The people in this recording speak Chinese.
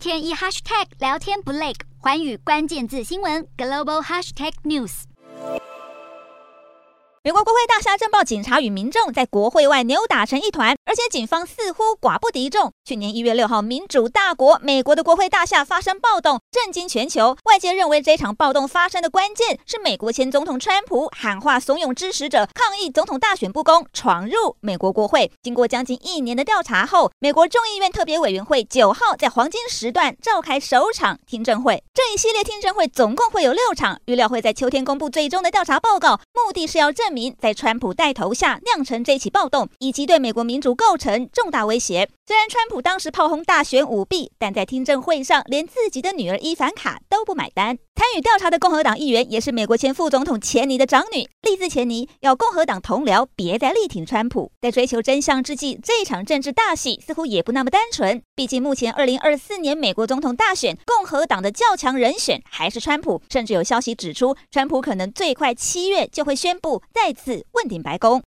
天一 hashtag 聊天不累，环宇关键字新闻 global hashtag news。美国国会大厦震爆，警察与民众在国会外扭打成一团，而且警方似乎寡不敌众。去年一月六号，民主大国美国的国会大厦发生暴动，震惊全球。外界认为这场暴动发生的关键是美国前总统川普喊话怂恿支持者抗议总统大选不公，闯入美国国会。经过将近一年的调查后，美国众议院特别委员会九号在黄金时段召开首场听证会。这一系列听证会总共会有六场，预料会在秋天公布最终的调查报告，目的是要证明在川普带头下酿成这起暴动，以及对美国民主构成重大威胁。虽然川普当时炮轰大选舞弊，但在听证会上，连自己的女儿伊凡卡都不买单。参与调查的共和党议员也是美国前副总统钱尼的长女丽兹·钱尼，要共和党同僚别再力挺川普。在追求真相之际，这场政治大戏似乎也不那么单纯。毕竟目前二零二四年美国总统大选，共和党的较强人选还是川普，甚至有消息指出，川普可能最快七月就会宣布再次问鼎白宫。